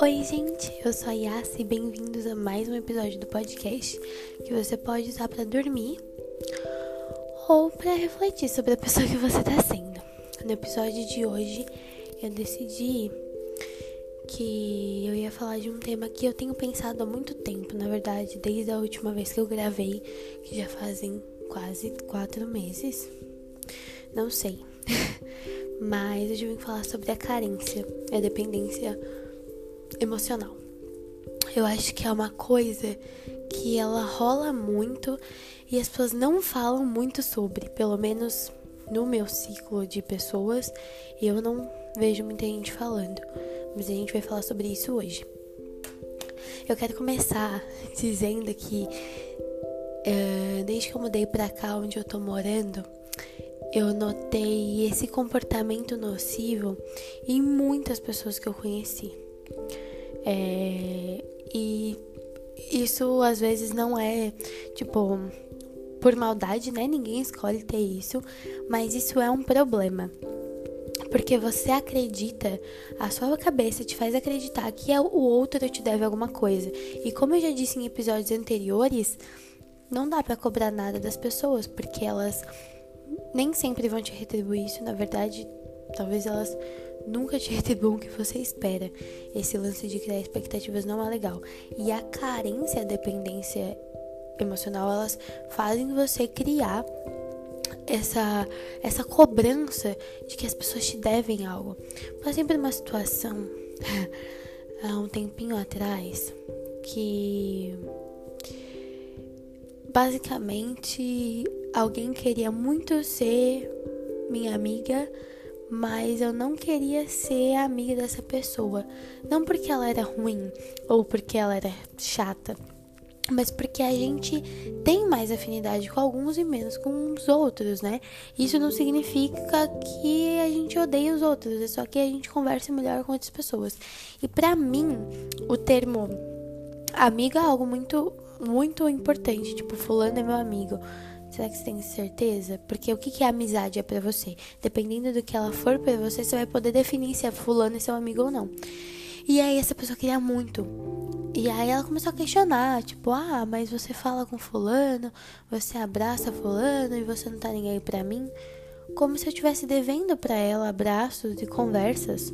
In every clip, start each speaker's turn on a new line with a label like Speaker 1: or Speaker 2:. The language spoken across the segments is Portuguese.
Speaker 1: Oi, gente, eu sou a Yas e bem-vindos a mais um episódio do podcast que você pode usar para dormir ou para refletir sobre a pessoa que você está sendo. No episódio de hoje, eu decidi que eu ia falar de um tema que eu tenho pensado há muito tempo, na verdade, desde a última vez que eu gravei, que já fazem quase quatro meses. Não sei. Mas hoje eu vim falar sobre a carência, a dependência emocional. Eu acho que é uma coisa que ela rola muito e as pessoas não falam muito sobre, pelo menos no meu ciclo de pessoas, eu não vejo muita gente falando mas a gente vai falar sobre isso hoje. Eu quero começar dizendo que uh, desde que eu mudei pra cá onde eu tô morando, eu notei esse comportamento nocivo em muitas pessoas que eu conheci. É, e isso às vezes não é tipo por maldade, né? Ninguém escolhe ter isso, mas isso é um problema. Porque você acredita, a sua cabeça te faz acreditar que o outro te deve alguma coisa. E como eu já disse em episódios anteriores, não dá para cobrar nada das pessoas, porque elas nem sempre vão te retribuir isso. Na verdade, talvez elas nunca te retribuam o que você espera. Esse lance de criar expectativas não é legal. E a carência, a dependência emocional, elas fazem você criar essa, essa cobrança de que as pessoas te devem algo. Passei por uma situação há um tempinho atrás que basicamente alguém queria muito ser minha amiga, mas eu não queria ser amiga dessa pessoa. Não porque ela era ruim ou porque ela era chata mas porque a gente tem mais afinidade com alguns e menos com os outros, né? Isso não significa que a gente odeia os outros, é só que a gente conversa melhor com outras pessoas. E para mim, o termo amiga é algo muito muito importante, tipo, fulano é meu amigo. Será que você tem certeza? Porque o que, que é amizade é para você? Dependendo do que ela for para você, você vai poder definir se é fulano é seu amigo ou não. E aí essa pessoa queria muito e aí ela começou a questionar, tipo, ah, mas você fala com fulano, você abraça fulano e você não tá nem aí pra mim? Como se eu estivesse devendo para ela abraços e conversas.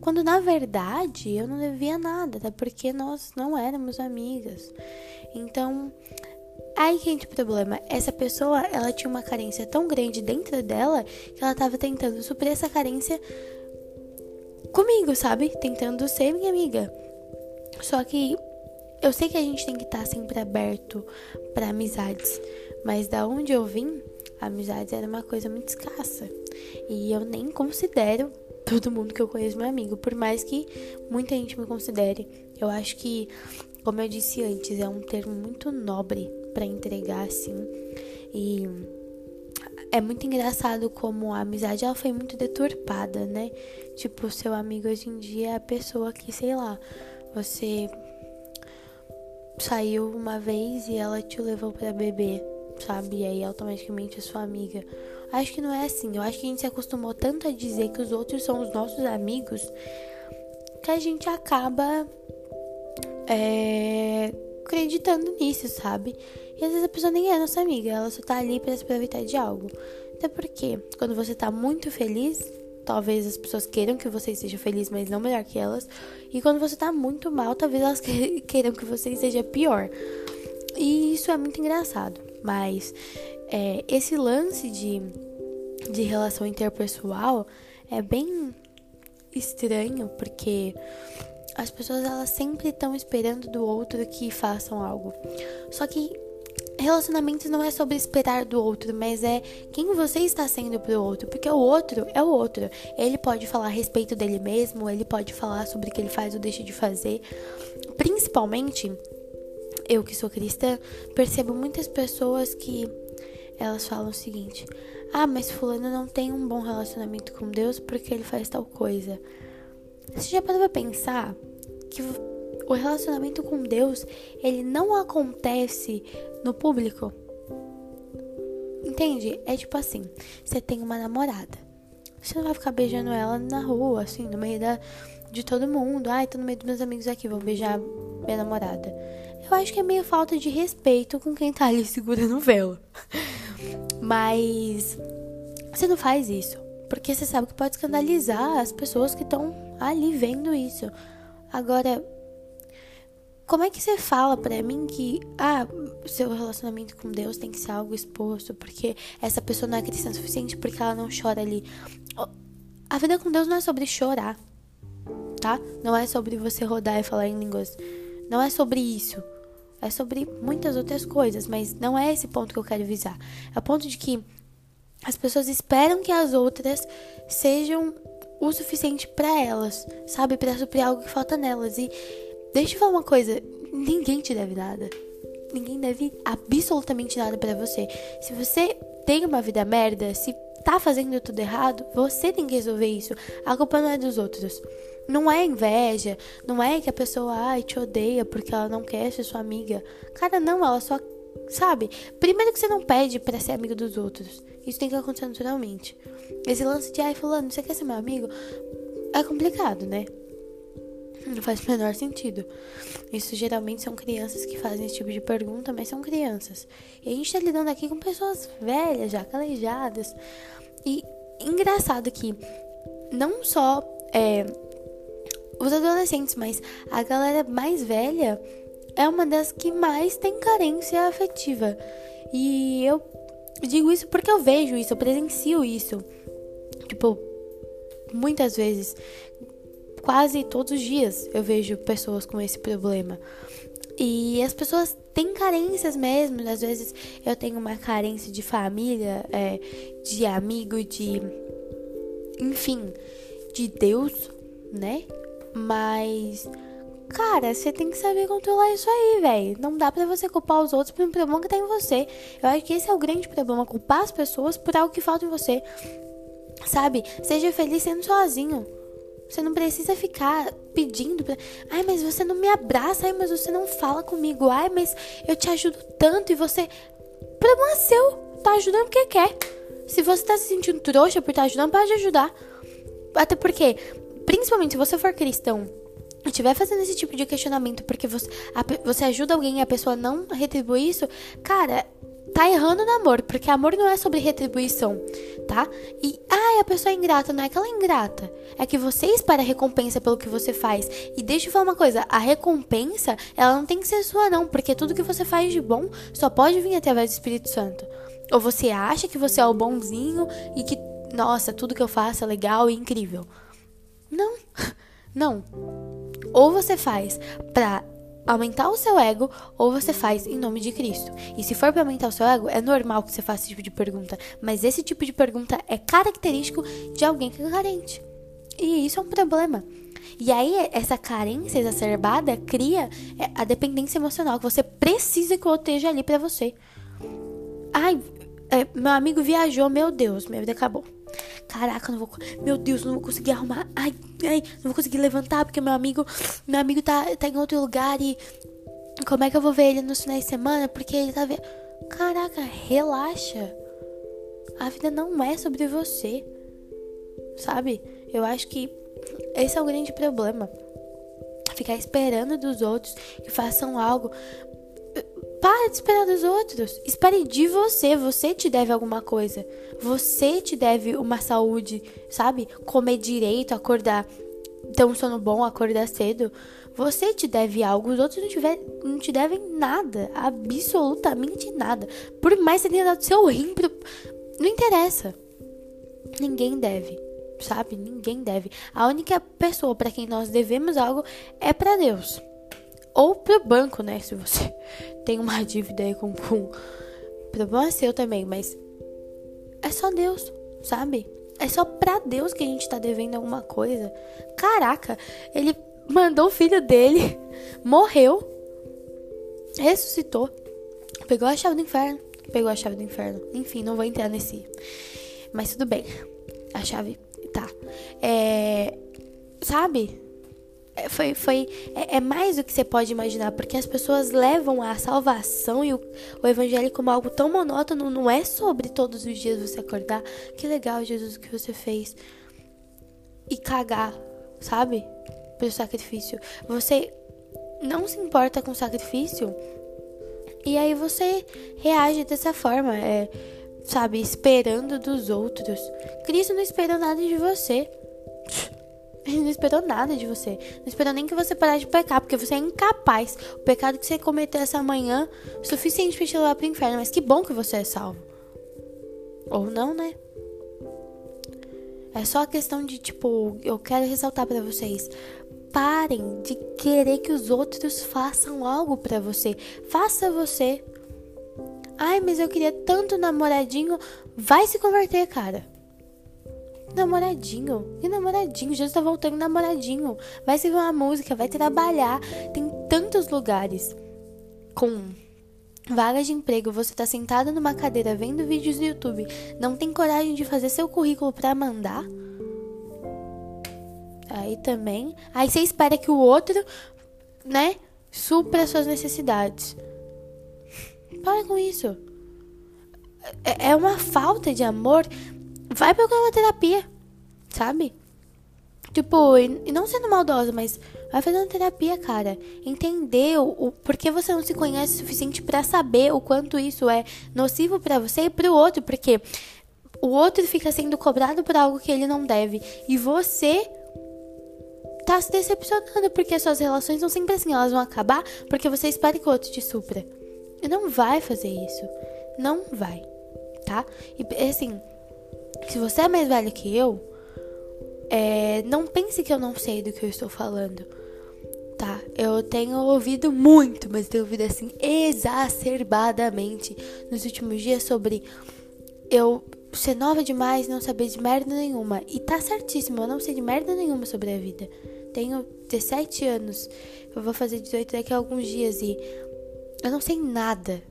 Speaker 1: Quando na verdade eu não devia nada, até porque nós não éramos amigas. Então, aí que entra o problema. Essa pessoa, ela tinha uma carência tão grande dentro dela que ela tava tentando suprir essa carência comigo, sabe? Tentando ser minha amiga. Só que eu sei que a gente tem que estar sempre aberto para amizades, mas da onde eu vim, amizades era uma coisa muito escassa. E eu nem considero todo mundo que eu conheço meu amigo, por mais que muita gente me considere. Eu acho que, como eu disse antes, é um termo muito nobre para entregar assim. E é muito engraçado como a amizade ela foi muito deturpada, né? Tipo, seu amigo hoje em dia é a pessoa que, sei lá, você saiu uma vez e ela te levou para beber, sabe? E aí automaticamente é sua amiga. Acho que não é assim. Eu acho que a gente se acostumou tanto a dizer que os outros são os nossos amigos que a gente acaba é, acreditando nisso, sabe? E às vezes a pessoa nem é nossa amiga, ela só tá ali para se aproveitar de algo. Até porque quando você tá muito feliz, talvez as pessoas queiram que você esteja feliz, mas não melhor que elas. E quando você tá muito mal, talvez elas queiram que você esteja pior. E isso é muito engraçado. Mas é, esse lance de, de relação interpessoal é bem estranho, porque as pessoas elas sempre estão esperando do outro que façam algo. Só que relacionamentos não é sobre esperar do outro, mas é quem você está sendo pro outro, porque o outro é o outro. Ele pode falar a respeito dele mesmo, ele pode falar sobre o que ele faz ou deixa de fazer. Principalmente, eu que sou cristã, percebo muitas pessoas que elas falam o seguinte: "Ah, mas fulano não tem um bom relacionamento com Deus porque ele faz tal coisa". Você já parou pra pensar que o relacionamento com Deus, ele não acontece no público. Entende? É tipo assim, você tem uma namorada. Você não vai ficar beijando ela na rua, assim, no meio da, de todo mundo. Ai, tô no meio dos meus amigos aqui, vou beijar minha namorada. Eu acho que é meio falta de respeito com quem tá ali segurando vela. Mas você não faz isso. Porque você sabe que pode escandalizar as pessoas que estão ali vendo isso. Agora, como é que você fala para mim que ah, seu relacionamento com Deus tem que ser algo exposto porque essa pessoa não é cristã suficiente porque ela não chora ali? A vida com Deus não é sobre chorar, tá? Não é sobre você rodar e falar em línguas. Não é sobre isso. É sobre muitas outras coisas, mas não é esse ponto que eu quero visar. É o ponto de que as pessoas esperam que as outras sejam o suficiente para elas, sabe? Para suprir algo que falta nelas. E Deixa eu falar uma coisa: ninguém te deve nada. Ninguém deve absolutamente nada para você. Se você tem uma vida merda, se tá fazendo tudo errado, você tem que resolver isso. A culpa não é dos outros. Não é inveja, não é que a pessoa ai, te odeia porque ela não quer ser sua amiga. Cara, não, ela só sabe. Primeiro que você não pede para ser amigo dos outros. Isso tem que acontecer naturalmente. Esse lance de ai, fulano, você quer ser meu amigo? É complicado, né? Não faz o menor sentido. Isso geralmente são crianças que fazem esse tipo de pergunta, mas são crianças. E a gente tá lidando aqui com pessoas velhas, já calejadas. E engraçado que não só é, os adolescentes, mas a galera mais velha é uma das que mais tem carência afetiva. E eu digo isso porque eu vejo isso, eu presencio isso. Tipo, muitas vezes quase todos os dias eu vejo pessoas com esse problema. E as pessoas têm carências mesmo. Às vezes eu tenho uma carência de família, é, de amigo, de. Enfim, de Deus, né? Mas. Cara, você tem que saber controlar isso aí, velho. Não dá pra você culpar os outros por um problema que tem em você. Eu acho que esse é o grande problema, culpar as pessoas por algo que falta em você. Sabe? Seja feliz sendo sozinho. Você não precisa ficar pedindo pra. Ai, mas você não me abraça. Ai, mas você não fala comigo. Ai, mas eu te ajudo tanto e você. Problema seu. Tá ajudando porque quer. Se você tá se sentindo trouxa por estar tá ajudando, pode ajudar. Até porque, principalmente se você for cristão estiver fazendo esse tipo de questionamento porque você, a, você ajuda alguém e a pessoa não retribui isso, cara, tá errando no amor, porque amor não é sobre retribuição, tá? E, ai, a pessoa é ingrata, não é que ela é ingrata, é que você espera recompensa pelo que você faz. E deixa eu falar uma coisa, a recompensa, ela não tem que ser sua não, porque tudo que você faz de bom só pode vir através do Espírito Santo. Ou você acha que você é o bonzinho e que, nossa, tudo que eu faço é legal e incrível. Não. Não. Ou você faz pra aumentar o seu ego ou você faz em nome de Cristo. E se for para aumentar o seu ego, é normal que você faça esse tipo de pergunta, mas esse tipo de pergunta é característico de alguém que é carente. E isso é um problema. E aí, essa carência exacerbada cria é, a dependência emocional, que você precisa que outro esteja ali para você. Ai, é, meu amigo viajou, meu Deus, minha vida acabou. Caraca, não vou. Meu Deus, não vou conseguir arrumar. Ai, ai, não vou conseguir levantar porque meu amigo. Meu amigo tá, tá em outro lugar e. Como é que eu vou ver ele nos finais de semana? Porque ele tá vendo. Caraca, relaxa. A vida não é sobre você. Sabe? Eu acho que esse é o grande problema. Ficar esperando dos outros que façam algo. Para de esperar dos outros. Espere de você. Você te deve alguma coisa. Você te deve uma saúde, sabe? Comer direito, acordar, ter um sono bom, acordar cedo. Você te deve algo. Os outros não, tiver, não te devem nada. Absolutamente nada. Por mais que você tenha dado seu rim pro... Não interessa. Ninguém deve. Sabe? Ninguém deve. A única pessoa para quem nós devemos algo é para Deus ou pro banco, né? Se você tem uma dívida aí com, com problema seu também, mas é só Deus, sabe? É só pra Deus que a gente tá devendo alguma coisa. Caraca, ele mandou o filho dele, morreu, ressuscitou, pegou a chave do inferno, pegou a chave do inferno. Enfim, não vou entrar nesse. Mas tudo bem. A chave tá. É. Sabe? É, foi, foi é, é, mais do que você pode imaginar, porque as pessoas levam a salvação e o, o evangelho como algo tão monótono, não é sobre todos os dias você acordar, que legal, Jesus, o que você fez. e cagar, sabe? Pelo sacrifício. Você não se importa com o sacrifício e aí você reage dessa forma, é, sabe, esperando dos outros. Cristo não esperou nada de você. Não esperou nada de você. Não esperou nem que você parasse de pecar, porque você é incapaz. O pecado que você cometeu essa manhã é suficiente para te levar pro inferno. Mas que bom que você é salvo. Ou não, né? É só a questão de, tipo, eu quero ressaltar para vocês. Parem de querer que os outros façam algo para você. Faça você. Ai, mas eu queria tanto namoradinho. Vai se converter, cara. Namoradinho. E namoradinho? Jesus tá voltando namoradinho. Vai se ver uma música, vai trabalhar. Tem tantos lugares com vagas de emprego. Você tá sentado numa cadeira vendo vídeos no YouTube. Não tem coragem de fazer seu currículo para mandar? Aí também. Aí você espera que o outro, né, supra suas necessidades. Para com isso. É, é uma falta de amor. Vai procurar uma terapia, sabe? Tipo, e não sendo maldosa, mas vai fazer uma terapia, cara. Entender o, porque você não se conhece o suficiente para saber o quanto isso é nocivo para você e pro outro, porque o outro fica sendo cobrado por algo que ele não deve e você tá se decepcionando porque suas relações são sempre assim, elas vão acabar porque você espera que o outro te supra. E não vai fazer isso. Não vai, tá? E assim, se você é mais velho que eu, é, não pense que eu não sei do que eu estou falando. Tá, eu tenho ouvido muito, mas tenho ouvido assim exacerbadamente nos últimos dias sobre eu ser nova demais, não saber de merda nenhuma. E tá certíssimo, eu não sei de merda nenhuma sobre a vida tenho 17 anos. Eu vou fazer 18 daqui a alguns dias e eu não sei nada.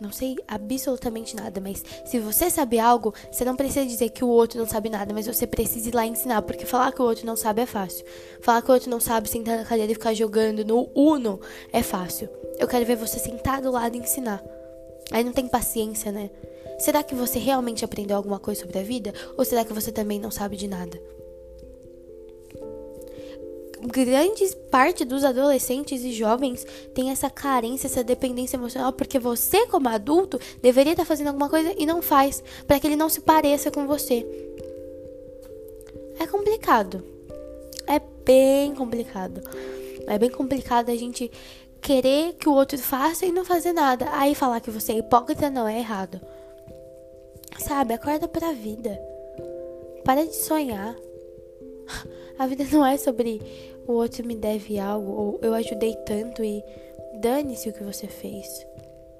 Speaker 1: Não sei absolutamente nada, mas se você sabe algo, você não precisa dizer que o outro não sabe nada, mas você precisa ir lá ensinar, porque falar que o outro não sabe é fácil. Falar que o outro não sabe sentar na cadeira e ficar jogando no Uno é fácil. Eu quero ver você sentar do lado e ensinar. Aí não tem paciência, né? Será que você realmente aprendeu alguma coisa sobre a vida? Ou será que você também não sabe de nada? Grande parte dos adolescentes e jovens tem essa carência, essa dependência emocional, porque você, como adulto, deveria estar fazendo alguma coisa e não faz, para que ele não se pareça com você. É complicado. É bem complicado. É bem complicado a gente querer que o outro faça e não fazer nada. Aí falar que você é hipócrita não é errado. Sabe, acorda pra vida. Para de sonhar. A vida não é sobre o outro me deve algo ou eu ajudei tanto e dane-se o que você fez.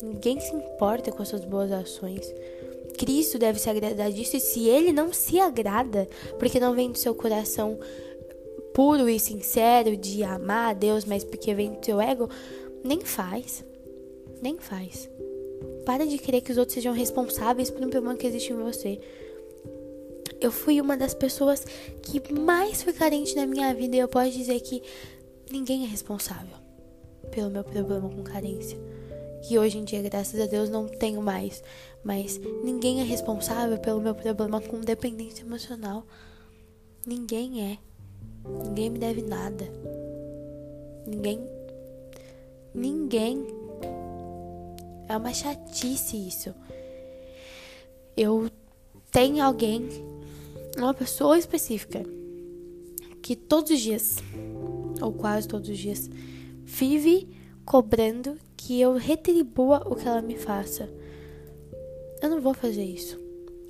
Speaker 1: Ninguém se importa com as suas boas ações. Cristo deve se agradar disso e se ele não se agrada, porque não vem do seu coração puro e sincero de amar a Deus, mas porque vem do seu ego, nem faz. Nem faz. Para de querer que os outros sejam responsáveis por um problema que existe em você eu fui uma das pessoas que mais foi carente na minha vida e eu posso dizer que ninguém é responsável pelo meu problema com carência. Que hoje em dia, graças a Deus, não tenho mais. Mas ninguém é responsável pelo meu problema com dependência emocional. Ninguém é. Ninguém me deve nada. Ninguém. Ninguém. É uma chatice isso. Eu tenho alguém uma pessoa específica que todos os dias, ou quase todos os dias, vive cobrando que eu retribua o que ela me faça. Eu não vou fazer isso.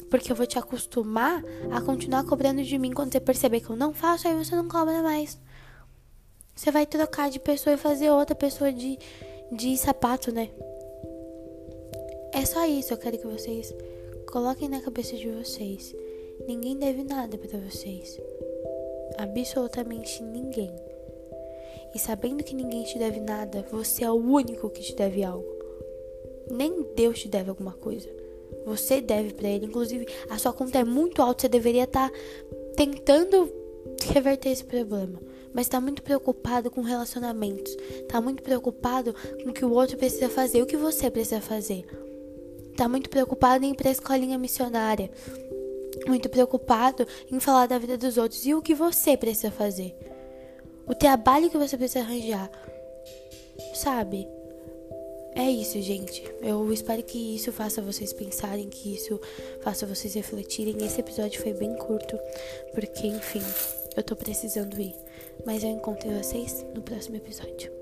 Speaker 1: Porque eu vou te acostumar a continuar cobrando de mim quando você perceber que eu não faço, aí você não cobra mais. Você vai trocar de pessoa e fazer outra pessoa de, de sapato, né? É só isso, eu quero que vocês coloquem na cabeça de vocês. Ninguém deve nada para vocês. Absolutamente ninguém. E sabendo que ninguém te deve nada, você é o único que te deve algo. Nem Deus te deve alguma coisa. Você deve para ele. Inclusive, a sua conta é muito alta. Você deveria estar tá tentando reverter esse problema. Mas está muito preocupado com relacionamentos. Está muito preocupado com o que o outro precisa fazer. O que você precisa fazer. Está muito preocupado em ir para a escolinha missionária muito preocupado em falar da vida dos outros e o que você precisa fazer. O trabalho que você precisa arranjar. Sabe? É isso, gente. Eu espero que isso faça vocês pensarem, que isso faça vocês refletirem. Esse episódio foi bem curto, porque, enfim, eu tô precisando ir. Mas eu encontro vocês no próximo episódio.